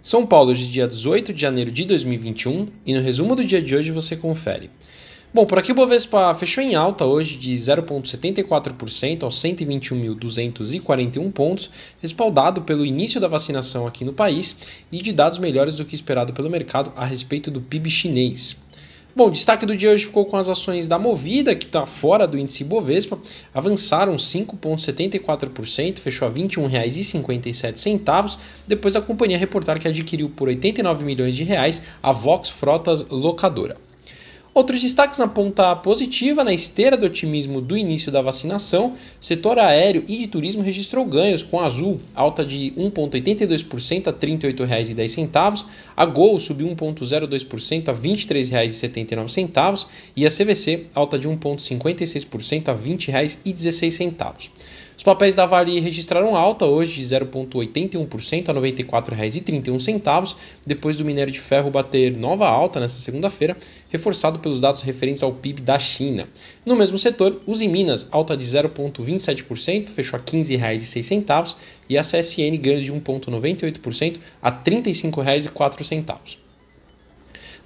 São Paulo de dia 18 de janeiro de 2021 e no resumo do dia de hoje você confere. Bom, por aqui o Bovespa fechou em alta hoje de 0,74% aos 121.241 pontos, respaldado pelo início da vacinação aqui no país e de dados melhores do que esperado pelo mercado a respeito do PIB chinês. Bom, destaque do dia hoje ficou com as ações da Movida, que está fora do índice Bovespa, avançaram 5,74%, fechou a R$ 21,57, depois a companhia reportar que adquiriu por 89 milhões de reais a Vox Frotas Locadora. Outros destaques na ponta positiva, na esteira do otimismo do início da vacinação, setor aéreo e de turismo registrou ganhos com a Azul, alta de 1,82% a R$ 38,10, a Gol subiu 1,02% a R$ 23,79 e a CVC, alta de 1,56% a R$ 20,16. Os papéis da Vale registraram alta hoje de 0,81% a R$ 94,31, depois do minério de ferro bater nova alta nesta segunda-feira, reforçado pelos dados referentes ao PIB da China. No mesmo setor, em Minas, alta de 0,27%, fechou a R$ 15,06, e a CSN ganhos de 1,98% a R$ 35,04.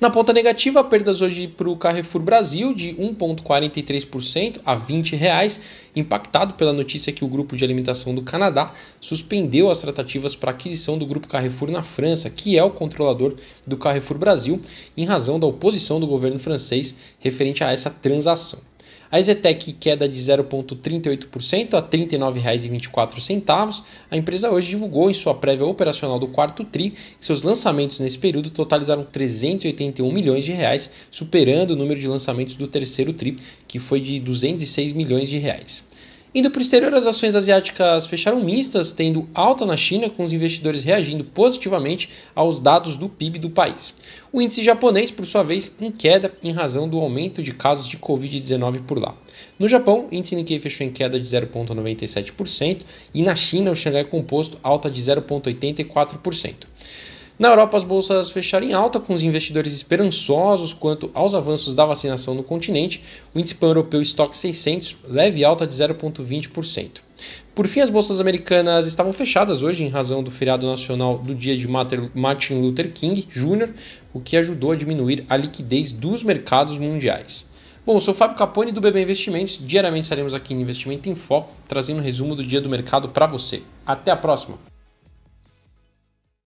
Na ponta negativa, perdas hoje para o Carrefour Brasil de 1,43% a 20 reais, impactado pela notícia que o grupo de alimentação do Canadá suspendeu as tratativas para aquisição do grupo Carrefour na França, que é o controlador do Carrefour Brasil, em razão da oposição do governo francês referente a essa transação. A Ezetec queda de 0,38% a R$ 39,24. A empresa hoje divulgou em sua prévia operacional do quarto TRI que seus lançamentos nesse período totalizaram 381 milhões de reais, superando o número de lançamentos do terceiro TRI, que foi de 206 milhões de reais. Indo para o exterior, as ações asiáticas fecharam mistas, tendo alta na China, com os investidores reagindo positivamente aos dados do PIB do país. O índice japonês, por sua vez, em queda em razão do aumento de casos de Covid-19 por lá. No Japão, o índice Nikkei fechou em queda de 0,97% e na China, o Xangai Composto alta de 0,84%. Na Europa, as bolsas fecharam em alta, com os investidores esperançosos quanto aos avanços da vacinação no continente. O índice pan-europeu Stock 600 leve alta de 0,20%. Por fim, as bolsas americanas estavam fechadas hoje em razão do feriado nacional do dia de Martin Luther King Jr., o que ajudou a diminuir a liquidez dos mercados mundiais. Bom, eu sou o Fábio Capone do BB Investimentos. Diariamente estaremos aqui no Investimento em Foco, trazendo um resumo do dia do mercado para você. Até a próxima!